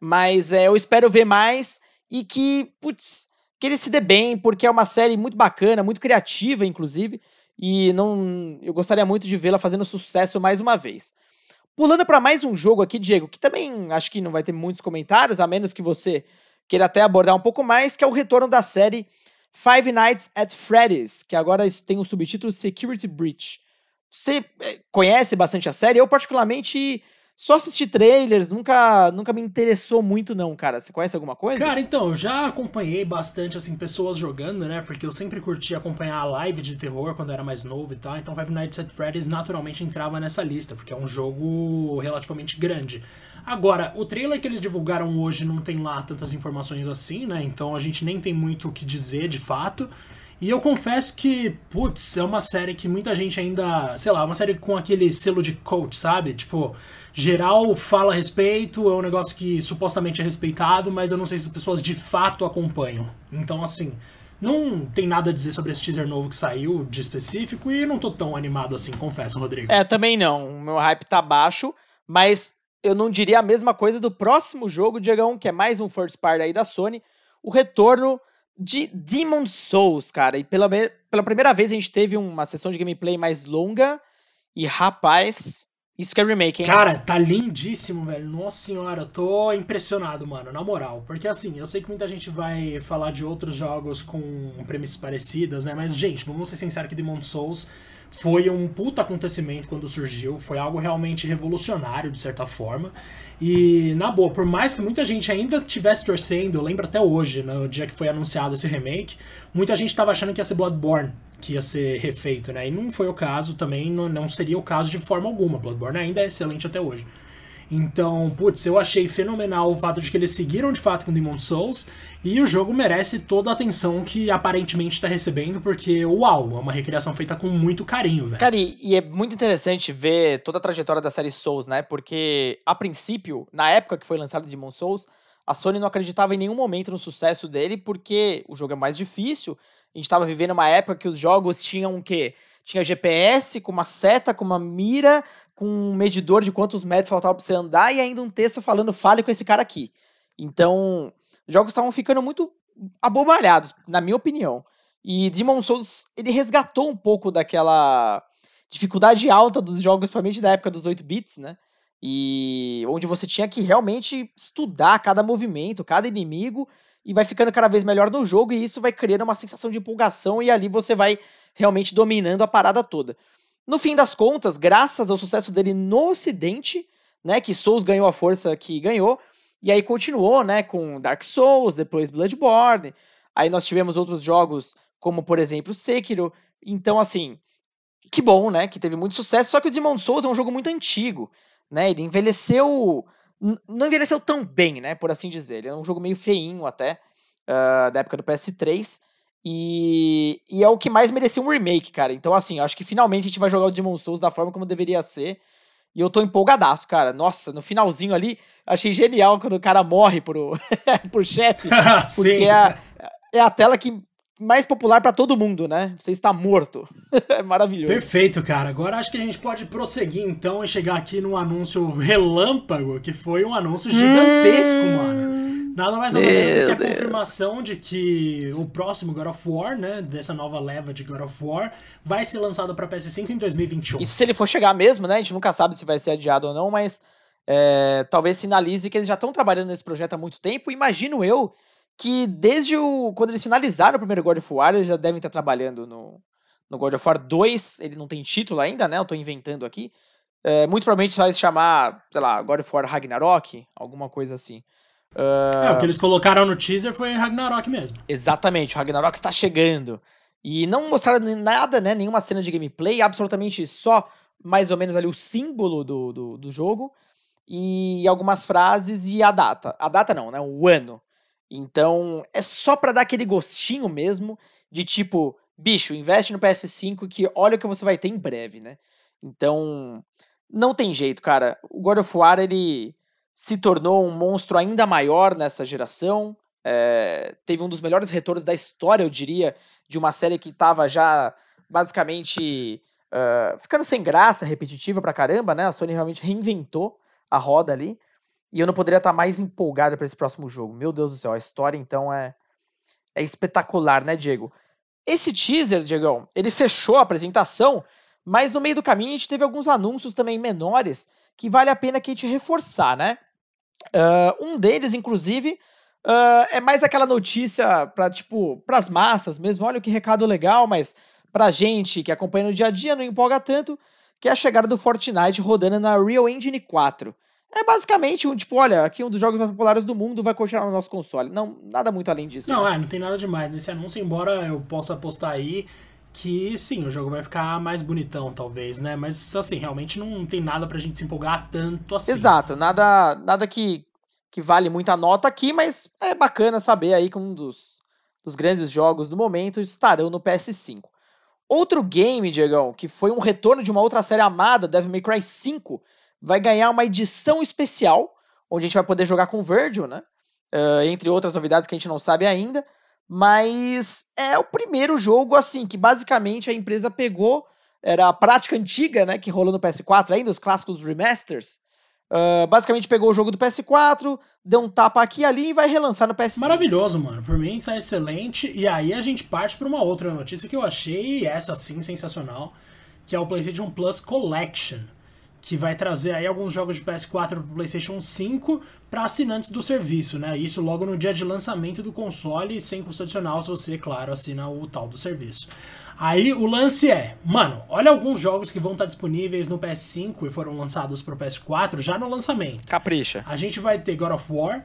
mas é, eu espero ver mais e que, putz, que ele se dê bem, porque é uma série muito bacana, muito criativa, inclusive, e não, eu gostaria muito de vê-la fazendo sucesso mais uma vez. Pulando para mais um jogo aqui, Diego, que também acho que não vai ter muitos comentários, a menos que você queira até abordar um pouco mais, que é o retorno da série Five Nights at Freddy's, que agora tem o subtítulo Security Breach. Você é, conhece bastante a série? Eu, particularmente, só assisti trailers, nunca, nunca me interessou muito, não, cara. Você conhece alguma coisa? Cara, então, eu já acompanhei bastante, assim, pessoas jogando, né? Porque eu sempre curti acompanhar a live de terror quando era mais novo e tal. Então, Five Nights at Freddy's naturalmente entrava nessa lista, porque é um jogo relativamente grande. Agora, o trailer que eles divulgaram hoje não tem lá tantas informações assim, né? Então a gente nem tem muito o que dizer de fato. E eu confesso que, putz, é uma série que muita gente ainda, sei lá, uma série com aquele selo de coach, sabe? Tipo, geral fala a respeito, é um negócio que supostamente é respeitado, mas eu não sei se as pessoas de fato acompanham. Então, assim, não tem nada a dizer sobre esse teaser novo que saiu de específico e não tô tão animado assim, confesso, Rodrigo. É, também não. O meu hype tá baixo, mas eu não diria a mesma coisa do próximo jogo, Diegão, que é mais um first party aí da Sony, o retorno de Demon Souls, cara. E pela, pela primeira vez a gente teve uma sessão de gameplay mais longa. E rapaz, isso que é remake, hein? Cara, tá lindíssimo, velho. Nossa senhora, eu tô impressionado, mano, na moral. Porque assim, eu sei que muita gente vai falar de outros jogos com premissas parecidas, né? Mas, gente, vamos ser sinceros que Demon Souls foi um puta acontecimento quando surgiu. Foi algo realmente revolucionário, de certa forma. E, na boa, por mais que muita gente ainda tivesse torcendo, eu lembro até hoje, no dia que foi anunciado esse remake, muita gente estava achando que ia ser Bloodborne, que ia ser refeito, né? E não foi o caso, também não seria o caso de forma alguma. Bloodborne ainda é excelente até hoje. Então, putz, eu achei fenomenal o fato de que eles seguiram de fato com Demon Souls e o jogo merece toda a atenção que aparentemente está recebendo, porque, uau, é uma recriação feita com muito carinho, velho. Cara, e, é muito interessante ver toda a trajetória da série Souls, né? Porque, a princípio, na época que foi lançado Demon Souls, a Sony não acreditava em nenhum momento no sucesso dele, porque o jogo é mais difícil. A gente estava vivendo uma época que os jogos tinham o quê? Tinha GPS com uma seta, com uma mira, com um medidor de quantos metros faltava para você andar e ainda um texto falando fale com esse cara aqui. Então, os jogos estavam ficando muito abobalhados, na minha opinião. E Demon Souls, ele resgatou um pouco daquela dificuldade alta dos jogos, principalmente da época dos 8 bits, né? E onde você tinha que realmente estudar cada movimento, cada inimigo e vai ficando cada vez melhor no jogo e isso vai criando uma sensação de empolgação e ali você vai realmente dominando a parada toda. No fim das contas, graças ao sucesso dele no ocidente, né, que Souls ganhou a força que ganhou, e aí continuou, né, com Dark Souls, depois Bloodborne, aí nós tivemos outros jogos como, por exemplo, Sekiro, então assim, que bom, né, que teve muito sucesso, só que o Demon Souls é um jogo muito antigo, né, ele envelheceu não envelheceu tão bem, né? Por assim dizer. Ele é um jogo meio feinho até, uh, da época do PS3. E, e, é o que mais merecia um remake, cara. Então, assim, acho que finalmente a gente vai jogar o Demon Souls da forma como deveria ser. E eu tô empolgadaço, cara. Nossa, no finalzinho ali, achei genial quando o cara morre pro, pro chefe. porque é a, é a tela que mais popular para todo mundo, né? Você está morto. é maravilhoso. Perfeito, cara. Agora acho que a gente pode prosseguir então e chegar aqui num anúncio relâmpago, que foi um anúncio gigantesco, hum, mano. Nada mais nada menos do que a Deus. confirmação de que o próximo God of War, né, dessa nova leva de God of War, vai ser lançado para PS5 em 2021. Isso se ele for chegar mesmo, né? A gente nunca sabe se vai ser adiado ou não, mas é, talvez sinalize que eles já estão trabalhando nesse projeto há muito tempo. Imagino eu que desde o quando eles finalizaram o primeiro God of War, eles já devem estar trabalhando no, no God of War 2, ele não tem título ainda, né? Eu tô inventando aqui. É, muito provavelmente vai se chamar, sei lá, God of War Ragnarok, alguma coisa assim. Uh... É, o que eles colocaram no teaser foi Ragnarok mesmo. Exatamente, o Ragnarok está chegando. E não mostraram nada, né? Nenhuma cena de gameplay, absolutamente só mais ou menos ali o símbolo do, do, do jogo e algumas frases e a data. A data não, né? O ano. Então é só para dar aquele gostinho mesmo de tipo, bicho, investe no PS5 que olha o que você vai ter em breve, né? Então não tem jeito, cara. O God of War ele se tornou um monstro ainda maior nessa geração. É, teve um dos melhores retornos da história, eu diria, de uma série que estava já basicamente uh, ficando sem graça, repetitiva pra caramba, né? A Sony realmente reinventou a roda ali. E eu não poderia estar mais empolgado para esse próximo jogo. Meu Deus do céu, a história então é, é espetacular, né, Diego? Esse teaser, Diegão, ele fechou a apresentação, mas no meio do caminho a gente teve alguns anúncios também menores que vale a pena que a gente reforçar, né? Uh, um deles, inclusive, uh, é mais aquela notícia para tipo, as massas mesmo. Olha que recado legal, mas pra gente que acompanha no dia a dia não empolga tanto, que é a chegada do Fortnite rodando na Real Engine 4. É basicamente um tipo, olha, aqui um dos jogos mais populares do mundo vai continuar no nosso console. Não, nada muito além disso. Não, né? é, não tem nada demais nesse anúncio, embora eu possa apostar aí que sim, o jogo vai ficar mais bonitão, talvez, né? Mas assim, realmente não tem nada pra gente se empolgar tanto assim. Exato, nada, nada que, que vale muita nota aqui, mas é bacana saber aí que um dos, dos grandes jogos do momento estarão no PS5. Outro game, Diegão, que foi um retorno de uma outra série amada, Devil May Cry 5, vai ganhar uma edição especial, onde a gente vai poder jogar com Virgil, né? Uh, entre outras novidades que a gente não sabe ainda. Mas é o primeiro jogo, assim, que basicamente a empresa pegou, era a prática antiga, né, que rolou no PS4 ainda, os clássicos remasters. Uh, basicamente pegou o jogo do PS4, deu um tapa aqui e ali e vai relançar no PS5. Maravilhoso, mano. Por mim tá excelente. E aí a gente parte para uma outra notícia que eu achei, essa sim, sensacional, que é o PlayStation Plus Collection que vai trazer aí alguns jogos de PS4 para PlayStation 5 para assinantes do serviço, né? Isso logo no dia de lançamento do console, sem custo adicional, se você, claro, assina o tal do serviço. Aí o lance é, mano, olha alguns jogos que vão estar disponíveis no PS5 e foram lançados para o PS4 já no lançamento. Capricha. A gente vai ter God of War,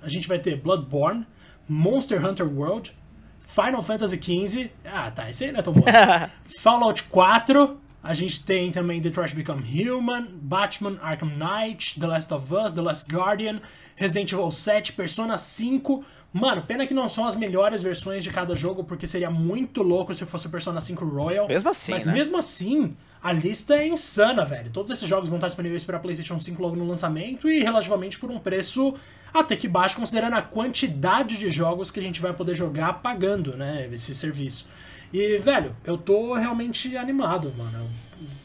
a gente vai ter Bloodborne, Monster Hunter World, Final Fantasy XV, ah tá, esse aí não é tão bom assim. Fallout 4, a gente tem também Detroit Become Human, Batman Arkham Knight, The Last of Us, The Last Guardian, Resident Evil 7, Persona 5. Mano, pena que não são as melhores versões de cada jogo, porque seria muito louco se fosse Persona 5 Royal. Mesmo assim, Mas né? mesmo assim, a lista é insana, velho. Todos esses jogos vão estar disponíveis para PlayStation 5 logo no lançamento e relativamente por um preço até que baixo, considerando a quantidade de jogos que a gente vai poder jogar pagando, né, esse serviço. E, velho, eu tô realmente animado, mano. Eu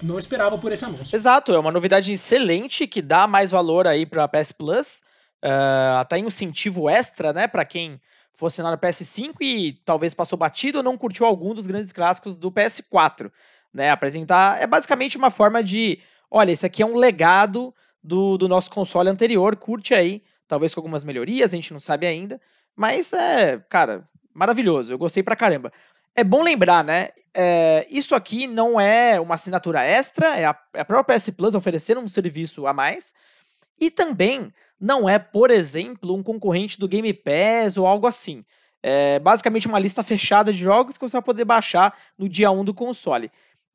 não esperava por esse anúncio. Exato, é uma novidade excelente que dá mais valor aí pra PS Plus. Uh, até incentivo extra, né, para quem for assinar no PS5 e talvez passou batido ou não curtiu algum dos grandes clássicos do PS4. Né, apresentar é basicamente uma forma de, olha, esse aqui é um legado do, do nosso console anterior, curte aí, talvez com algumas melhorias, a gente não sabe ainda, mas é, cara, maravilhoso, eu gostei pra caramba. É bom lembrar, né? É, isso aqui não é uma assinatura extra, é a, é a própria PS Plus oferecendo um serviço a mais. E também não é, por exemplo, um concorrente do Game Pass ou algo assim. É basicamente uma lista fechada de jogos que você vai poder baixar no dia 1 do console.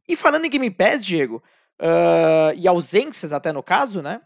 E falando em Game Pass, Diego, uh, e ausências até no caso, né?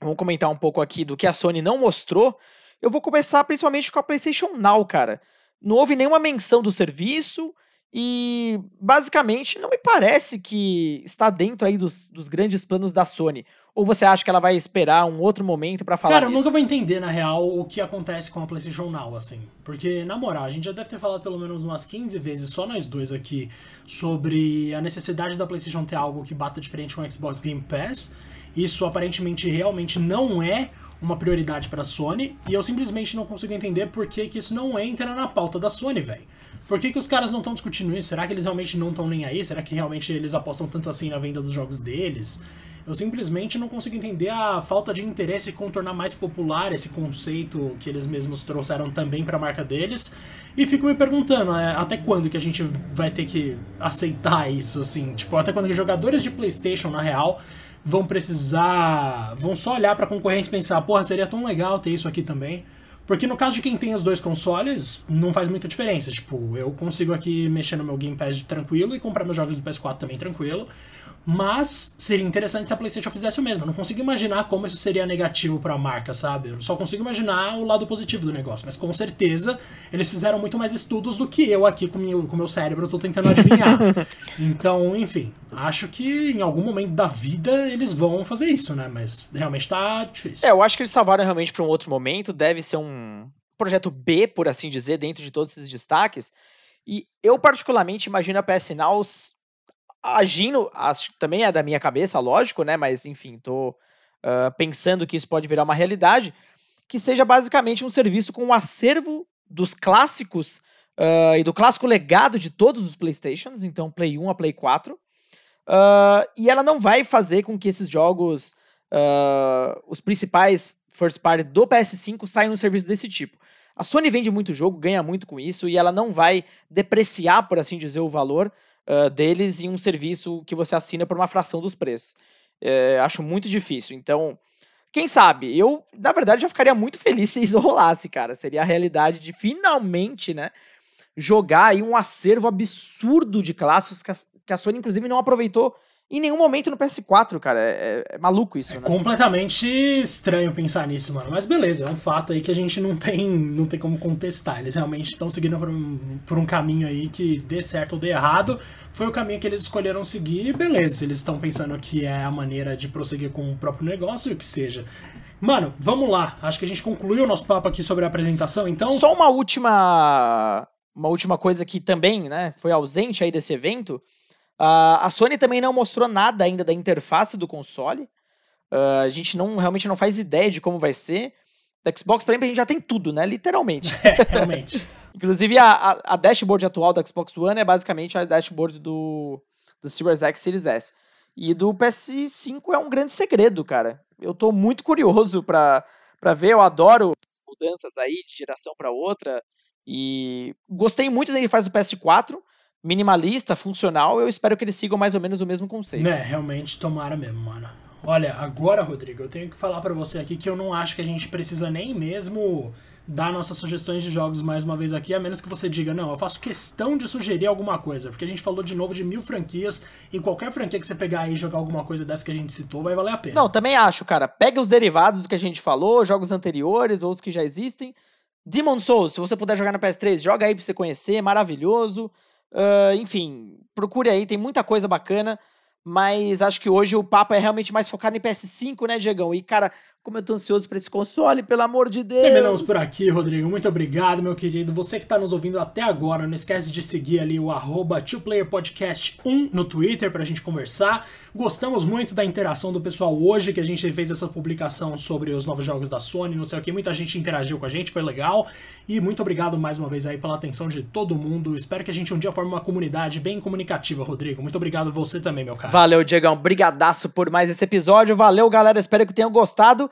Vamos comentar um pouco aqui do que a Sony não mostrou. Eu vou começar principalmente com a PlayStation Now, cara não houve nenhuma menção do serviço e basicamente não me parece que está dentro aí dos, dos grandes planos da Sony. Ou você acha que ela vai esperar um outro momento para falar Cara, eu nunca vou entender, na real, o que acontece com a PlayStation Now, assim. Porque, na moral, a gente já deve ter falado pelo menos umas 15 vezes, só nós dois aqui, sobre a necessidade da PlayStation ter algo que bata diferente com o Xbox Game Pass. Isso aparentemente realmente não é uma prioridade para a Sony e eu simplesmente não consigo entender por que, que isso não entra na pauta da Sony, velho. Por que, que os caras não estão discutindo isso? Será que eles realmente não estão nem aí? Será que realmente eles apostam tanto assim na venda dos jogos deles? Eu simplesmente não consigo entender a falta de interesse em tornar mais popular esse conceito que eles mesmos trouxeram também para a marca deles. E fico me perguntando, é, até quando que a gente vai ter que aceitar isso, assim? Tipo, até quando que jogadores de PlayStation, na real, vão precisar. vão só olhar pra concorrência e pensar, porra, seria tão legal ter isso aqui também. Porque no caso de quem tem os dois consoles, não faz muita diferença. Tipo, eu consigo aqui mexer no meu Game Pass tranquilo e comprar meus jogos do PS4 também tranquilo. Mas seria interessante se a PlayStation fizesse o mesmo. Eu não consigo imaginar como isso seria negativo para a marca, sabe? Eu só consigo imaginar o lado positivo do negócio. Mas com certeza eles fizeram muito mais estudos do que eu aqui com o com meu cérebro tô tentando adivinhar. então, enfim, acho que em algum momento da vida eles vão fazer isso, né? Mas realmente tá difícil. É, eu acho que eles salvaram realmente para um outro momento. Deve ser um projeto B, por assim dizer, dentro de todos esses destaques. E eu, particularmente, imagino a PS Now agindo, acho, também é da minha cabeça, lógico, né? Mas enfim, tô uh, pensando que isso pode virar uma realidade, que seja basicamente um serviço com um acervo dos clássicos uh, e do clássico legado de todos os PlayStations, então Play 1 a Play 4. Uh, e ela não vai fazer com que esses jogos, os principais first party do PS5, saiam no serviço desse tipo. A Sony vende muito jogo, ganha muito com isso, e ela não vai depreciar, por assim dizer, o valor deles em um serviço que você assina por uma fração dos preços. É, acho muito difícil. Então, quem sabe? Eu, na verdade, já ficaria muito feliz se isso rolasse, cara. Seria a realidade de finalmente, né? Jogar aí um acervo absurdo de clássicos que a, que a Sony, inclusive, não aproveitou em nenhum momento no PS4, cara. É, é, é maluco isso, é né? completamente estranho pensar nisso, mano. Mas beleza, é um fato aí que a gente não tem, não tem como contestar. Eles realmente estão seguindo por um, por um caminho aí que dê certo ou dê errado. Foi o caminho que eles escolheram seguir e beleza. Eles estão pensando que é a maneira de prosseguir com o próprio negócio, o que seja. Mano, vamos lá. Acho que a gente concluiu o nosso papo aqui sobre a apresentação, então. Só uma última. Uma última coisa que também, né, foi ausente aí desse evento Uh, a Sony também não mostrou nada ainda da interface do console. Uh, a gente não realmente não faz ideia de como vai ser. Da Xbox, por exemplo, a gente já tem tudo, né? Literalmente. É, realmente. Inclusive, a, a, a, dashboard atual da Xbox One é basicamente a dashboard do, do Series X Series S. E do PS5 é um grande segredo, cara. Eu tô muito curioso pra, pra ver. Eu adoro essas mudanças aí de geração para outra. E gostei muito dele faz do PS4 minimalista, funcional, eu espero que eles sigam mais ou menos o mesmo conceito. É, realmente, tomara mesmo, mano. Olha, agora, Rodrigo, eu tenho que falar para você aqui que eu não acho que a gente precisa nem mesmo dar nossas sugestões de jogos mais uma vez aqui, a menos que você diga, não, eu faço questão de sugerir alguma coisa, porque a gente falou de novo de mil franquias, e qualquer franquia que você pegar aí e jogar alguma coisa dessa que a gente citou, vai valer a pena. Não, também acho, cara. Pega os derivados do que a gente falou, jogos anteriores, outros que já existem. Demon Souls, se você puder jogar na PS3, joga aí pra você conhecer, maravilhoso. Uh, enfim, procure aí, tem muita coisa bacana. Mas acho que hoje o papo é realmente mais focado em PS5, né, Diegão? E, cara, como eu tô ansioso pra esse console, pelo amor de Deus. Terminamos por aqui, Rodrigo. Muito obrigado, meu querido. Você que tá nos ouvindo até agora, não esquece de seguir ali o arroba 2playerpodcast1 no Twitter pra gente conversar. Gostamos muito da interação do pessoal hoje, que a gente fez essa publicação sobre os novos jogos da Sony, não sei o que. Muita gente interagiu com a gente, foi legal. E muito obrigado mais uma vez aí pela atenção de todo mundo. Espero que a gente um dia forme uma comunidade bem comunicativa, Rodrigo. Muito obrigado você também, meu cara. Valeu, Diegão. Brigadaço por mais esse episódio. Valeu, galera. Espero que tenham gostado